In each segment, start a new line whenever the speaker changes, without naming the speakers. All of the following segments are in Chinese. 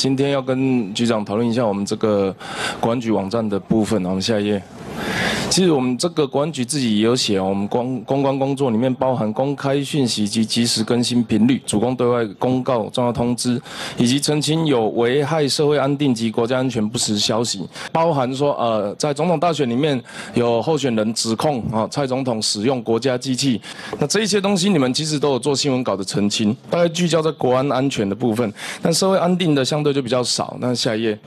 今天要跟局长讨论一下我们这个公安局网站的部分，我们下一页。其实我们这个国安局自己也有写，我们公公关工作里面包含公开讯息及及时更新频率、主攻对外公告、重要通知，以及澄清有危害社会安定及国家安全不实消息，包含说呃，在总统大选里面有候选人指控啊蔡总统使用国家机器，那这一些东西你们其实都有做新闻稿的澄清，大概聚焦在国安安全的部分，但社会安定的相对就比较少。那下一页，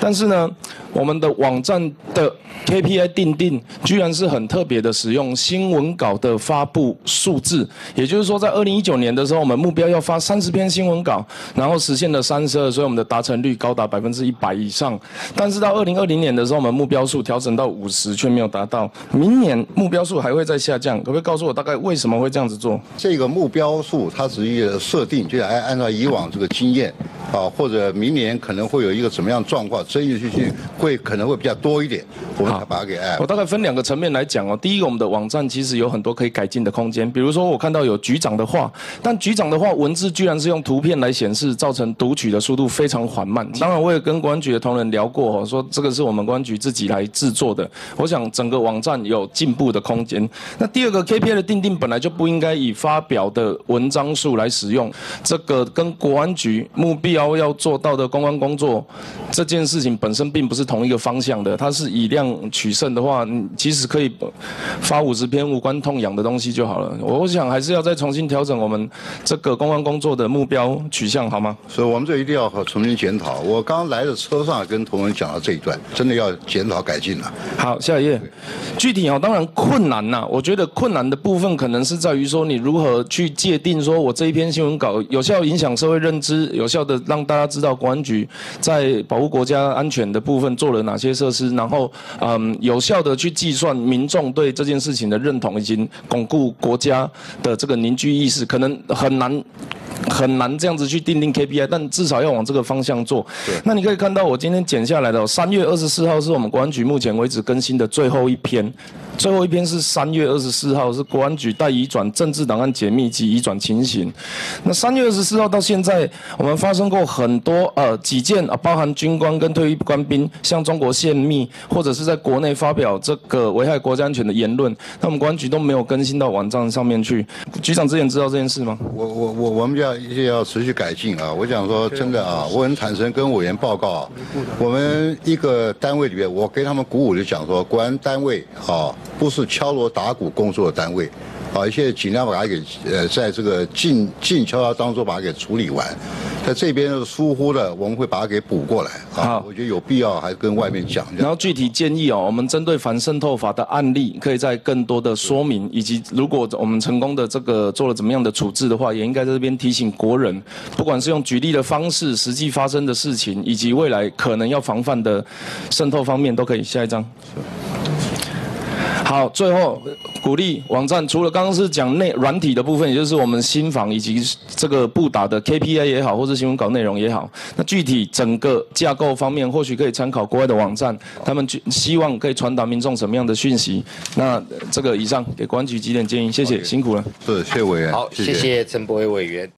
但是呢，我们的网站的 KPI 定定。居然是很特别的，使用新闻稿的发布数字，也就是说，在二零一九年的时候，我们目标要发三十篇新闻稿，然后实现了三十二，所以我们的达成率高达百分之一百以上。但是到二零二零年的时候，我们目标数调整到五十，却没有达到。明年目标数还会再下降，可不可以告诉我大概为什么会这样子做？
这个目标数它是一个设定，就按按照以往这个经验。啊，或者明年可能会有一个什么样状况，争议性会可能会比较多一点，我们才把它给哎。
我大概分两个层面来讲哦。第一个，我们的网站其实有很多可以改进的空间，比如说我看到有局长的话，但局长的话文字居然是用图片来显示，造成读取的速度非常缓慢。当然，我也跟公安局的同仁聊过哦，说这个是我们公安局自己来制作的。我想整个网站有进步的空间。那第二个 KPI 的定定本来就不应该以发表的文章数来使用，这个跟国安局目标要做到。的公关工作这件事情本身并不是同一个方向的，它是以量取胜的话，你其实可以发五十篇无关痛痒的东西就好了。我想还是要再重新调整我们这个公关工作的目标取向，好吗？
所以我们这一定要重新检讨。我刚来的车上跟同仁讲了这一段，真的要检讨改进了。
好，下一页。具体啊，当然困难呐。我觉得困难的部分可能是在于说，你如何去界定说我这一篇新闻稿有效影响社会认知，有效的让大家知道。公安局在保护国家安全的部分做了哪些设施？然后，嗯，有效的去计算民众对这件事情的认同，以及巩固国家的这个凝聚意识，可能很难。很难这样子去定定 KPI，但至少要往这个方向做。那你可以看到我今天剪下来的三月二十四号是我们国安局目前为止更新的最后一篇，最后一篇是三月二十四号是国安局待移转政治档案解密及移转情形。那三月二十四号到现在，我们发生过很多呃几件啊，包含军官跟退役官兵向中国泄密，或者是在国内发表这个危害国家安全的言论，那我们国安局都没有更新到网站上面去。局长之前知道这件事吗？
我我我我们要。一定要持续改进啊！我想说，真的啊，我很坦诚跟委员报告啊，我们一个单位里面，我给他们鼓舞的讲说，国安单位啊，不是敲锣打鼓工作的单位。啊，现在尽量把它给呃，在这个静静悄悄当中把它给处理完，在这边疏忽了，我们会把它给补过来。啊，我觉得有必要还跟外面讲。
然后具体建议哦，我们针对反渗透法的案例，可以在更多的说明，以及如果我们成功的这个做了怎么样的处置的话，也应该在这边提醒国人，不管是用举例的方式，实际发生的事情，以及未来可能要防范的渗透方面，都可以。下一张。好，最后鼓励网站，除了刚刚是讲内软体的部分，也就是我们新房以及这个布打的 KPI 也好，或是新闻稿内容也好，那具体整个架构方面，或许可以参考国外的网站，他们希望可以传达民众什么样的讯息。那这个以上给公安局几点建议，谢谢，辛苦了。
是谢委员，
好，谢谢陈博伟委员。